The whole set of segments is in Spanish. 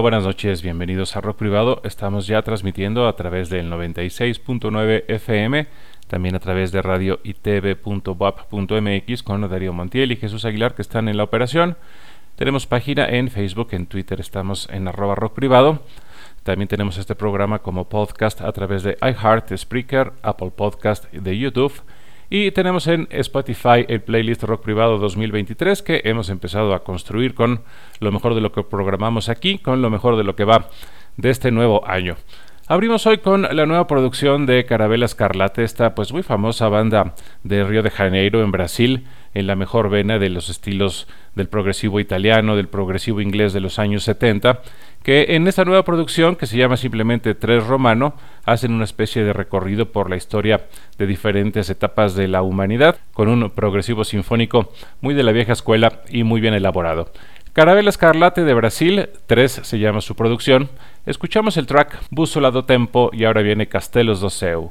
Buenas noches, bienvenidos a Rock Privado. Estamos ya transmitiendo a través del 96.9 FM, también a través de radio itv.wap.mx con Darío Montiel y Jesús Aguilar que están en la operación. Tenemos página en Facebook, en Twitter estamos en arroba rock privado. También tenemos este programa como podcast a través de iHeart, Spreaker, Apple Podcast de YouTube y tenemos en Spotify el playlist Rock Privado 2023 que hemos empezado a construir con lo mejor de lo que programamos aquí, con lo mejor de lo que va de este nuevo año. Abrimos hoy con la nueva producción de Carabela Escarlate, esta pues muy famosa banda de Río de Janeiro en Brasil, en la mejor vena de los estilos del progresivo italiano, del progresivo inglés de los años 70, que en esta nueva producción, que se llama simplemente Tres Romano, hacen una especie de recorrido por la historia de diferentes etapas de la humanidad, con un progresivo sinfónico muy de la vieja escuela y muy bien elaborado. Carabela Escarlate de Brasil, 3 se llama su producción. Escuchamos el track Bússola do Tempo y ahora viene Castelos do Seu.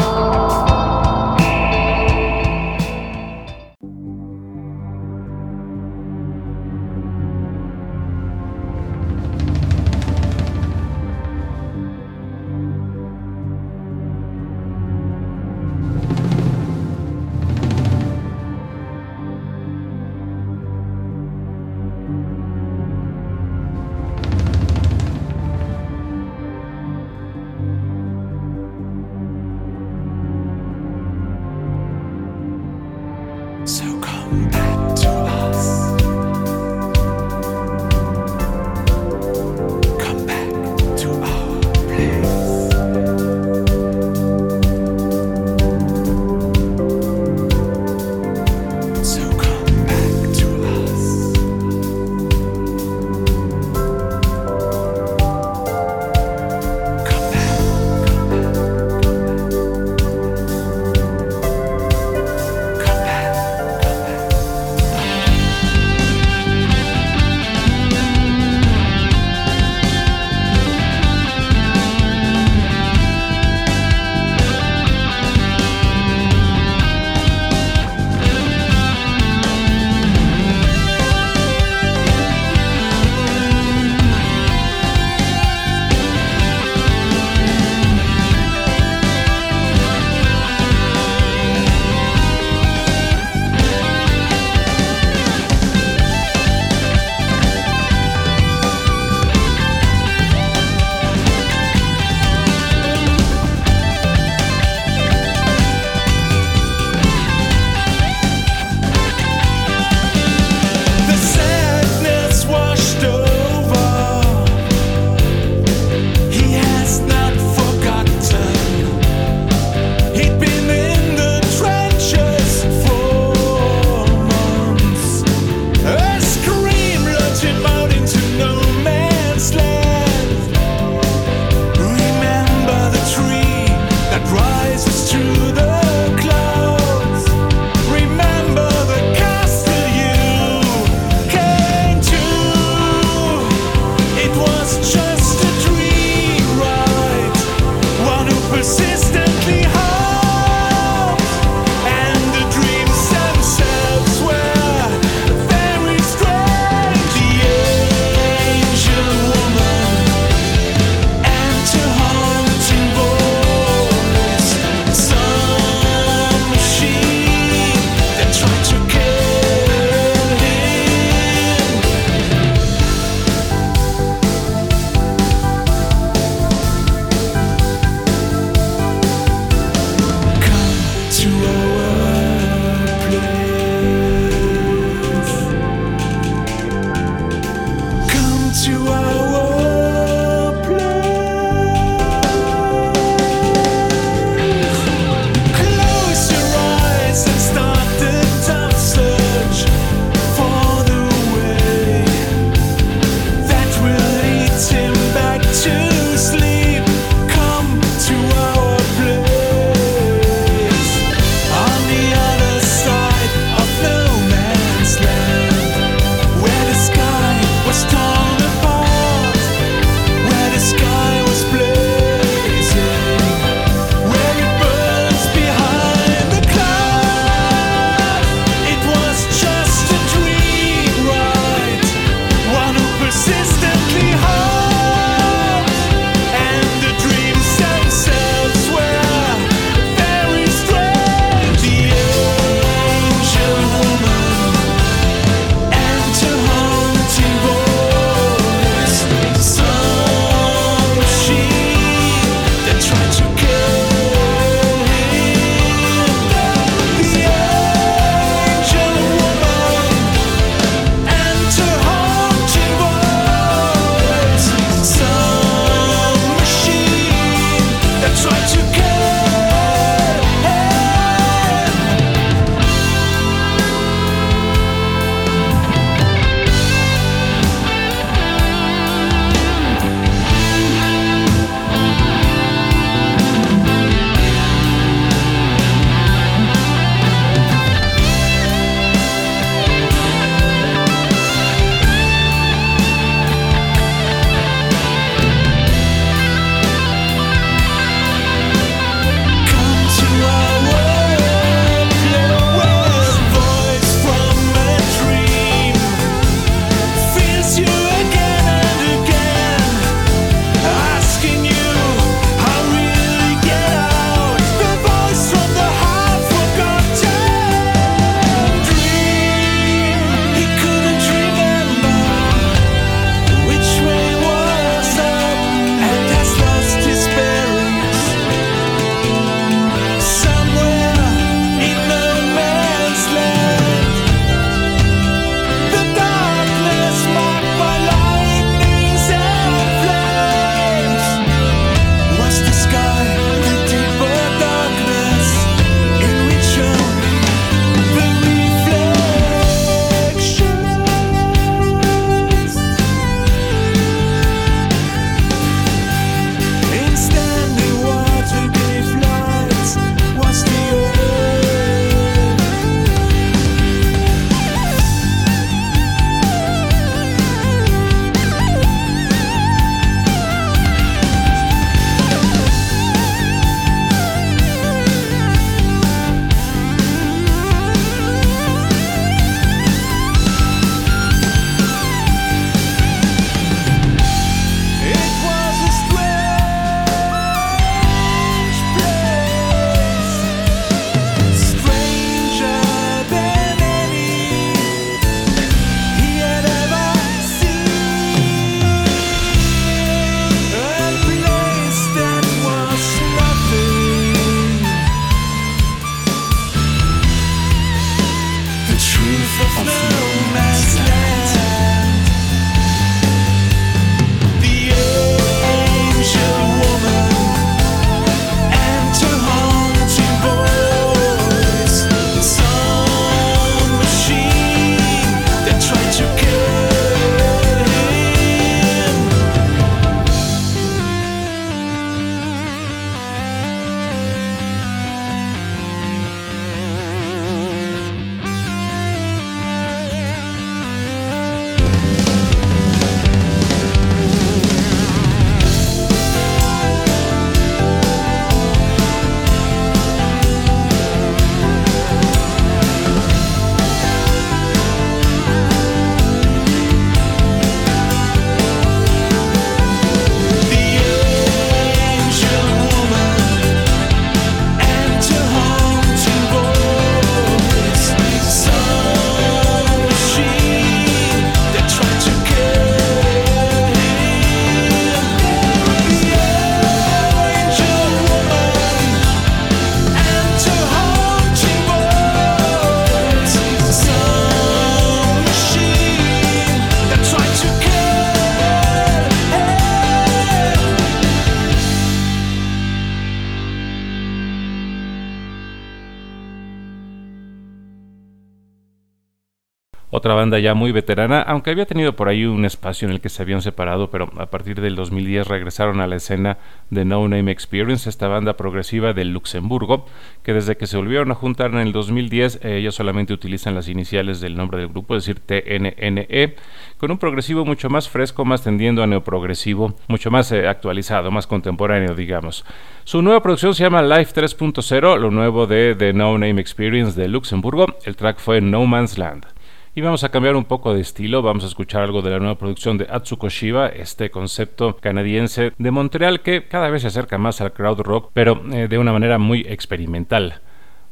Otra banda ya muy veterana, aunque había tenido por ahí un espacio en el que se habían separado, pero a partir del 2010 regresaron a la escena de No Name Experience, esta banda progresiva de Luxemburgo, que desde que se volvieron a juntar en el 2010, eh, ellos solamente utilizan las iniciales del nombre del grupo, es decir, TNNE, con un progresivo mucho más fresco, más tendiendo a neoprogresivo, mucho más eh, actualizado, más contemporáneo, digamos. Su nueva producción se llama Life 3.0, lo nuevo de The No Name Experience de Luxemburgo. El track fue No Man's Land. Y vamos a cambiar un poco de estilo, vamos a escuchar algo de la nueva producción de Atsuko Shiba, este concepto canadiense de Montreal que cada vez se acerca más al crowd rock, pero eh, de una manera muy experimental.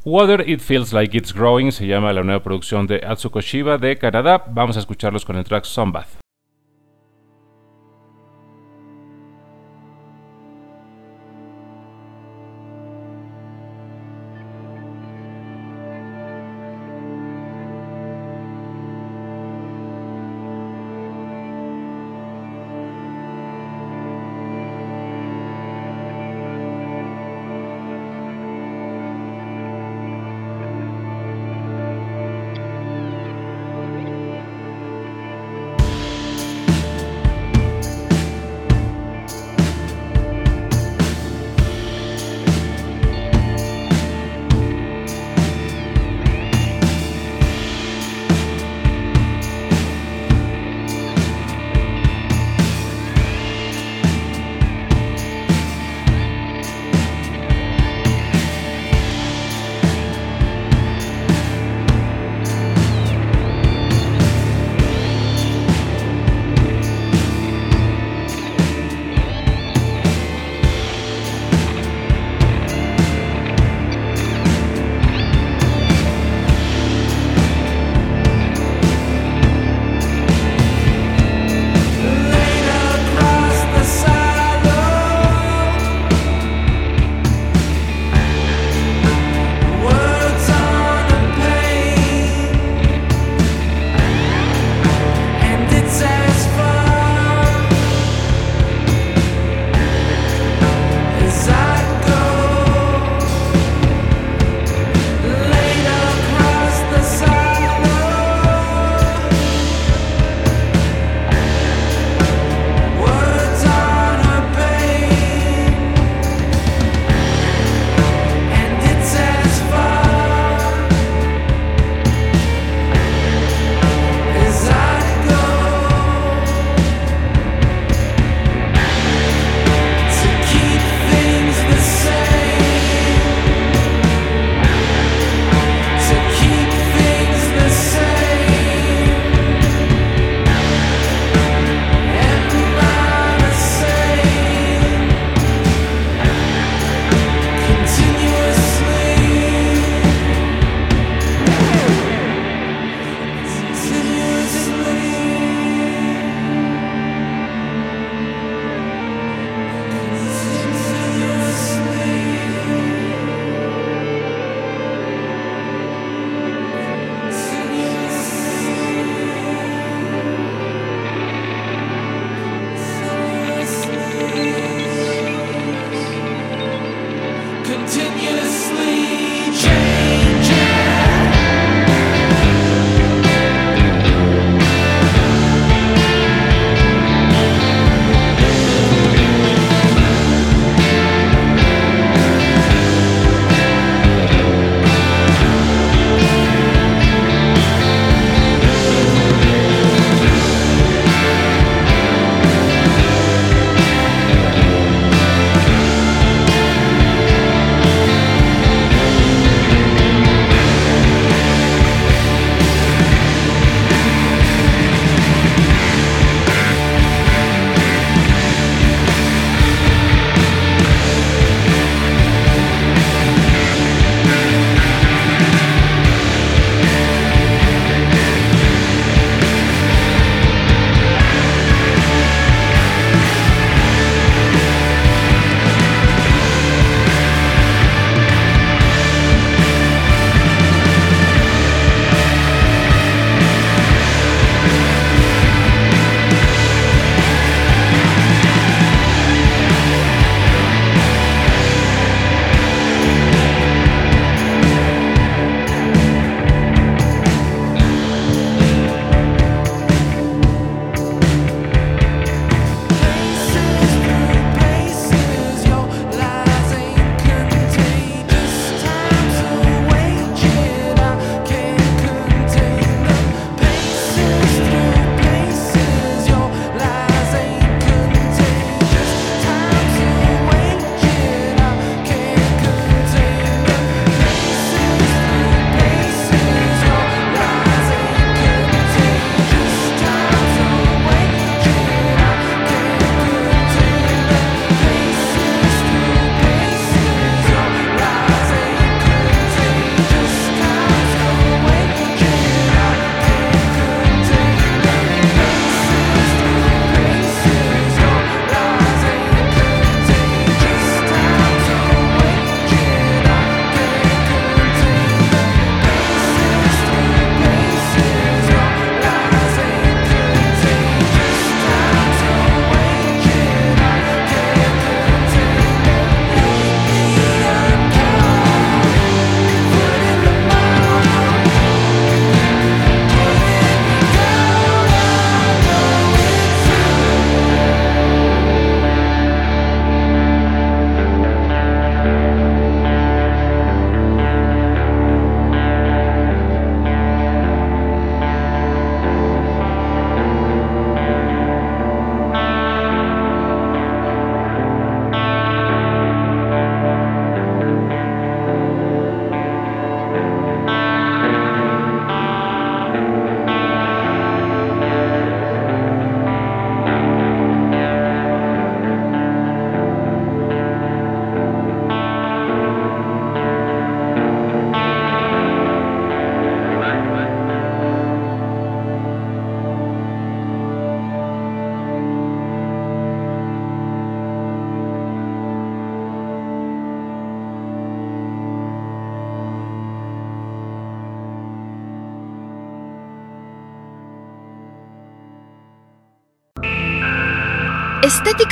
Water It Feels Like It's Growing se llama la nueva producción de Atsuko Shiba de Canadá. Vamos a escucharlos con el track Sunbath.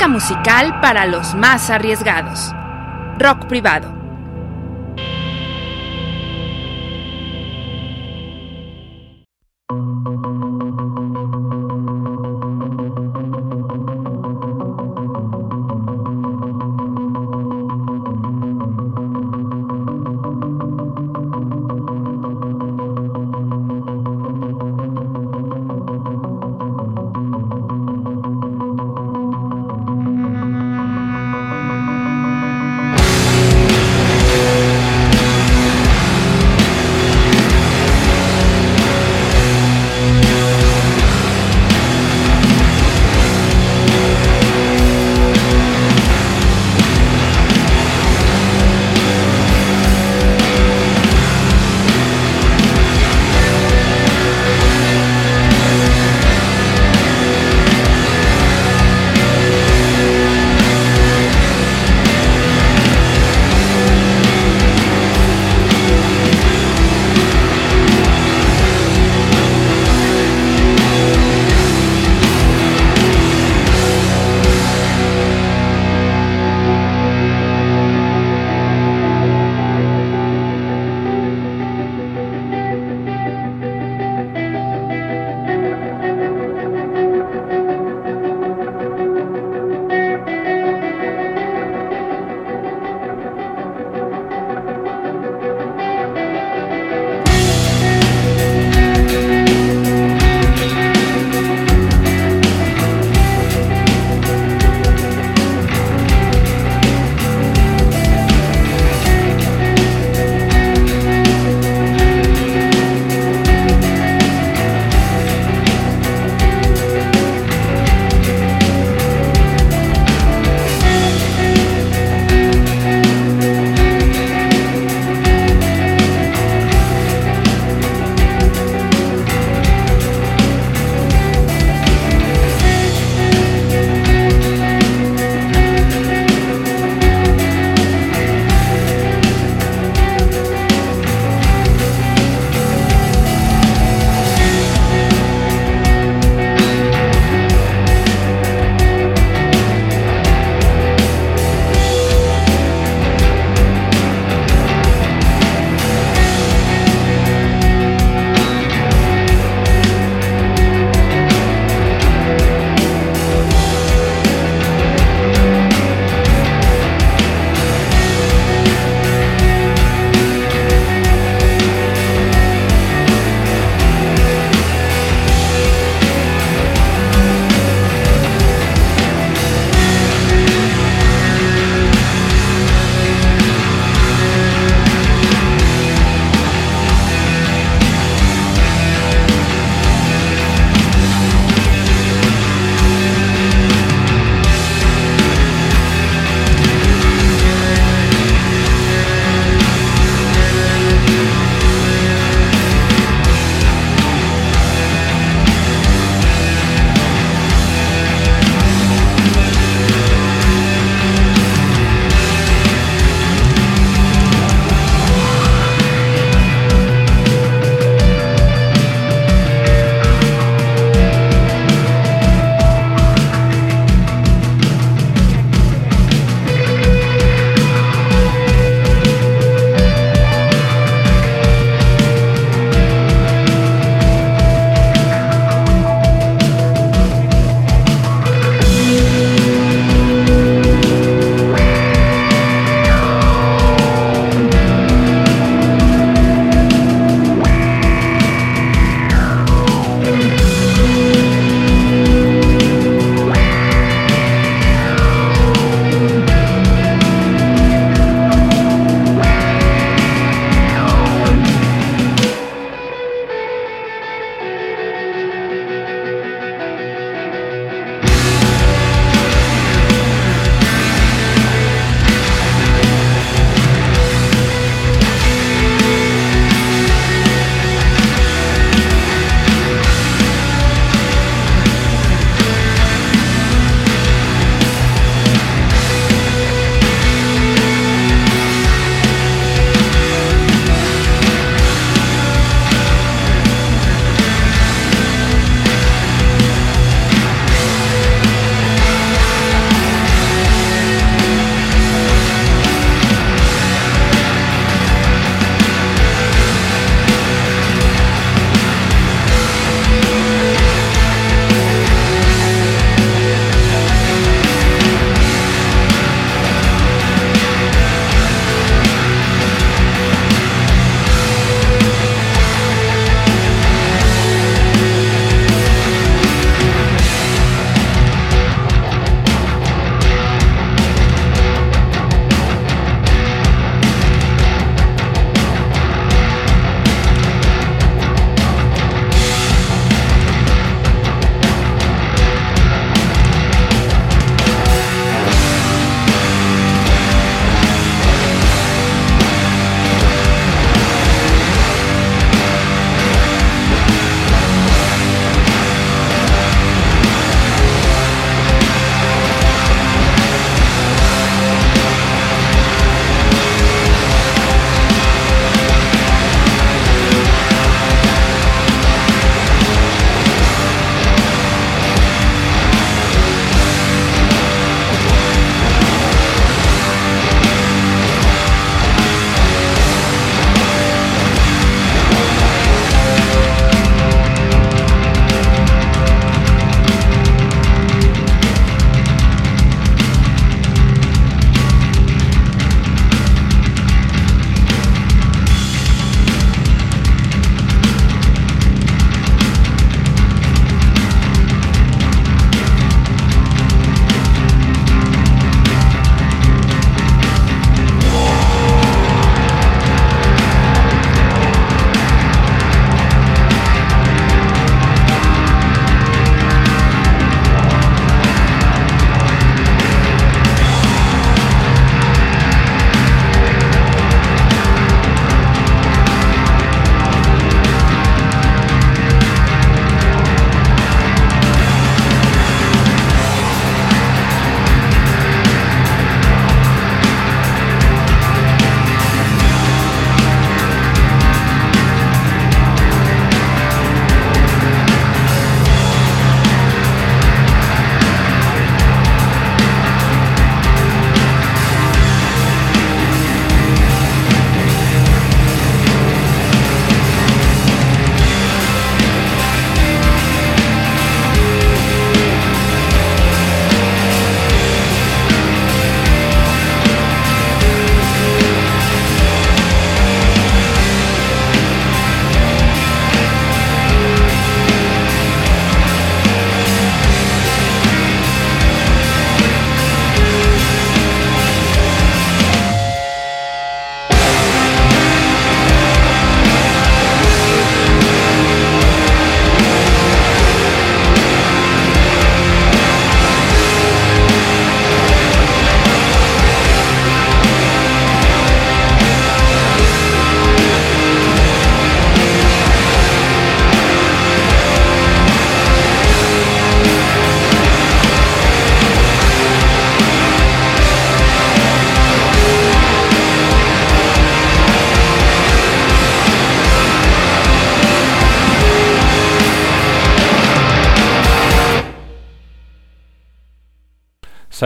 Musical para los más arriesgados. Rock privado.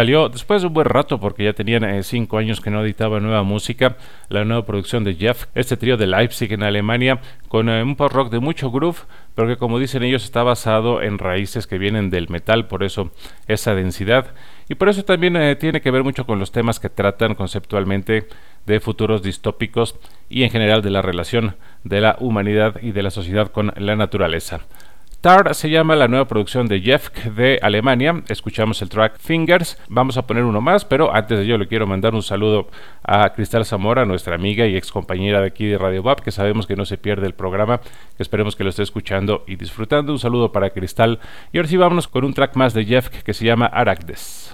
Salió después de un buen rato porque ya tenían eh, cinco años que no editaba nueva música, la nueva producción de Jeff, este trío de Leipzig en Alemania, con eh, un post rock de mucho groove, pero que como dicen ellos está basado en raíces que vienen del metal, por eso esa densidad, y por eso también eh, tiene que ver mucho con los temas que tratan conceptualmente de futuros distópicos y en general de la relación de la humanidad y de la sociedad con la naturaleza. Tar se llama la nueva producción de Jeff de Alemania. Escuchamos el track Fingers. Vamos a poner uno más, pero antes de ello le quiero mandar un saludo a Cristal Zamora, nuestra amiga y ex compañera de aquí de Radio BAP, que sabemos que no se pierde el programa, que esperemos que lo esté escuchando y disfrutando. Un saludo para Cristal. Y ahora sí vámonos con un track más de Jeff que se llama Aracdes.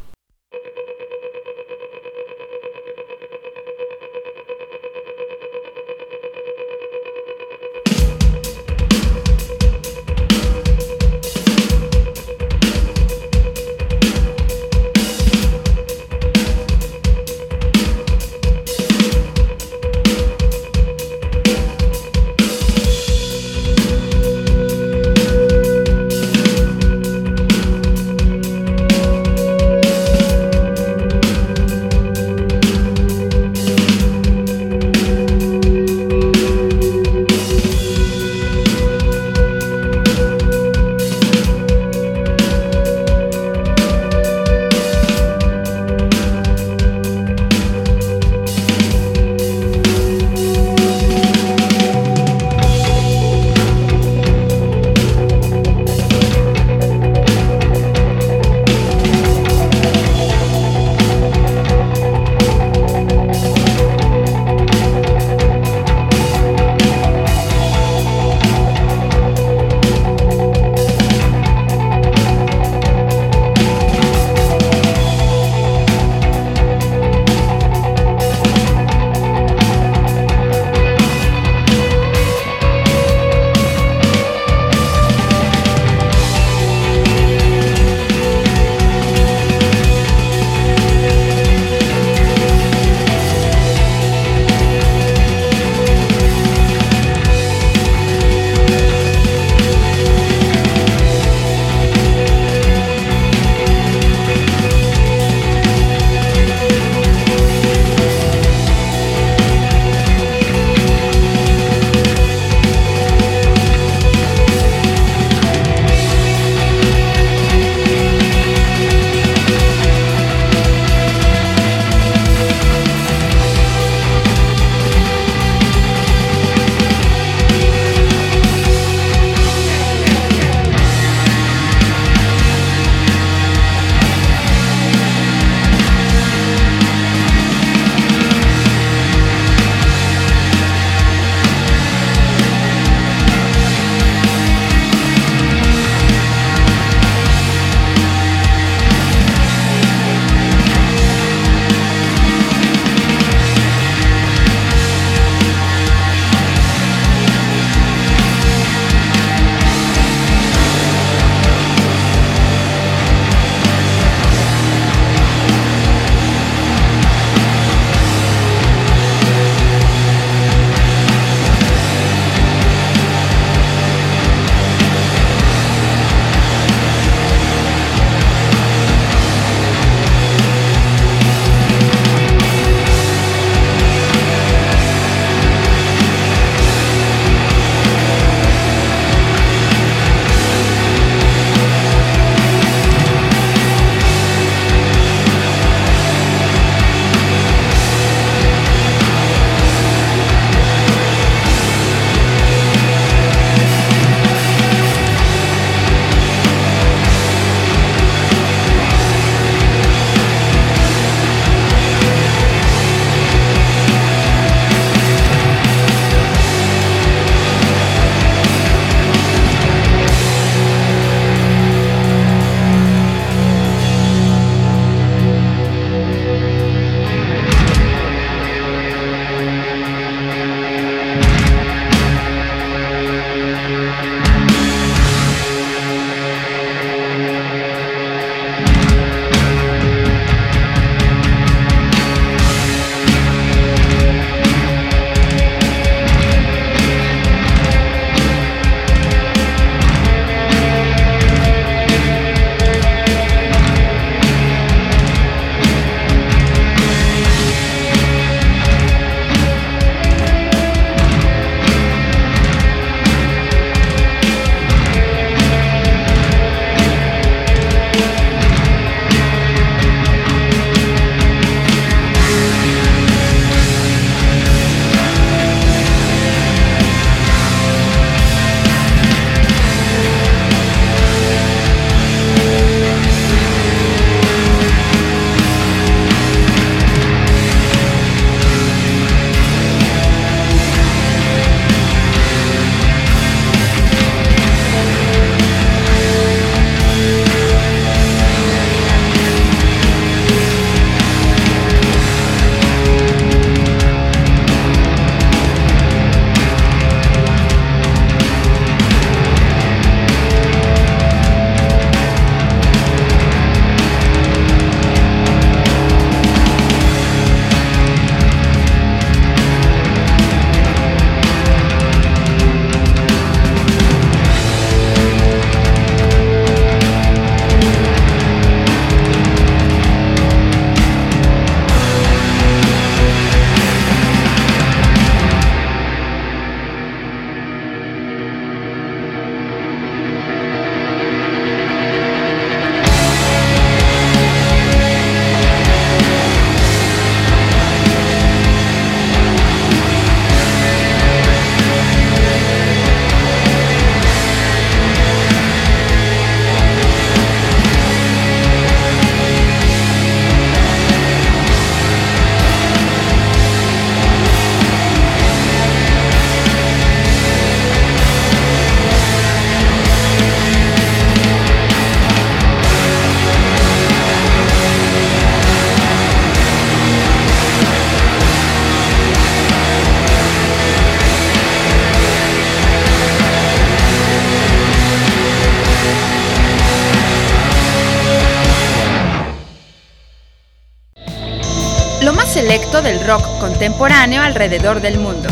Lo más selecto del rock contemporáneo alrededor del mundo.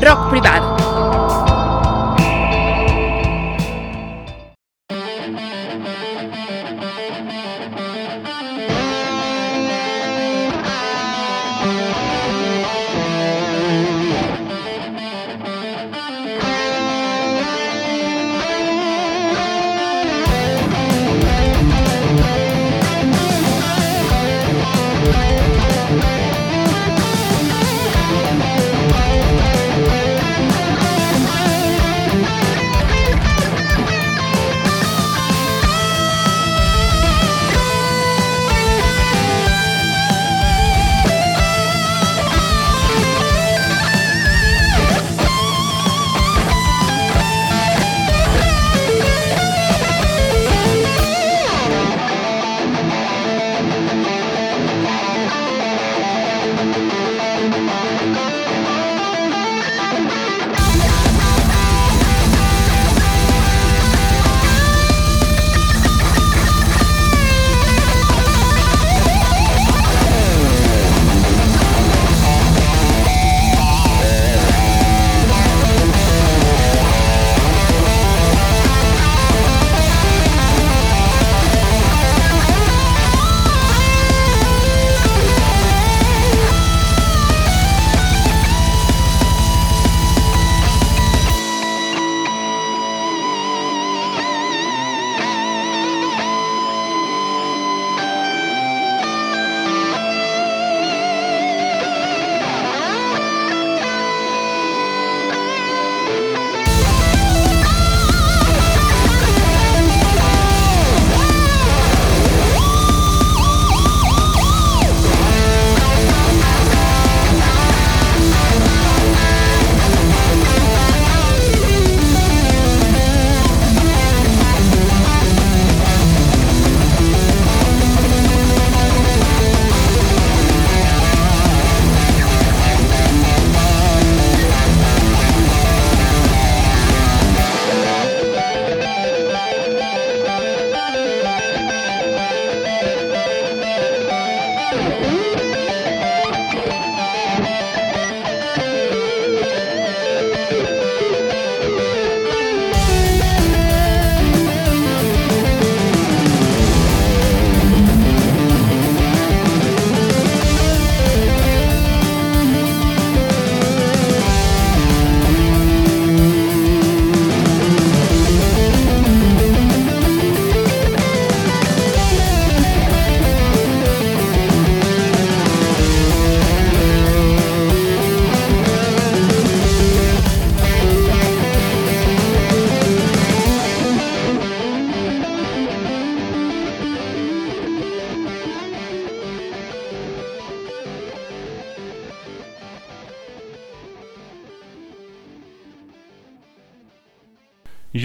Rock privado.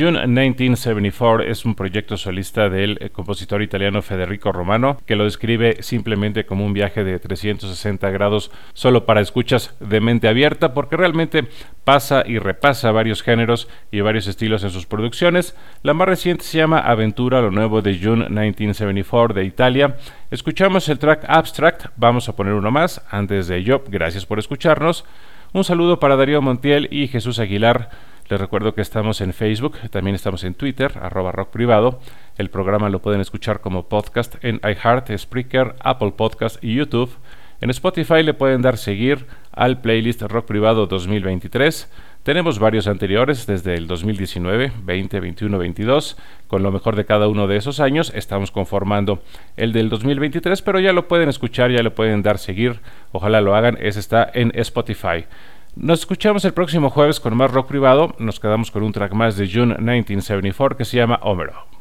June 1974 es un proyecto solista del eh, compositor italiano Federico Romano, que lo describe simplemente como un viaje de 360 grados solo para escuchas de mente abierta, porque realmente pasa y repasa varios géneros y varios estilos en sus producciones. La más reciente se llama Aventura, lo nuevo de June 1974 de Italia. Escuchamos el track Abstract, vamos a poner uno más. Antes de ello, gracias por escucharnos. Un saludo para Darío Montiel y Jesús Aguilar les recuerdo que estamos en Facebook, también estamos en Twitter, arroba rock privado. El programa lo pueden escuchar como podcast en iHeart, Spreaker, Apple Podcast y YouTube. En Spotify le pueden dar seguir al playlist Rock Privado 2023. Tenemos varios anteriores desde el 2019, 20, 21, 22. Con lo mejor de cada uno de esos años estamos conformando el del 2023, pero ya lo pueden escuchar, ya le pueden dar seguir. Ojalá lo hagan. Ese está en Spotify. Nos escuchamos el próximo jueves con más rock privado. Nos quedamos con un track más de June 1974 que se llama Homero.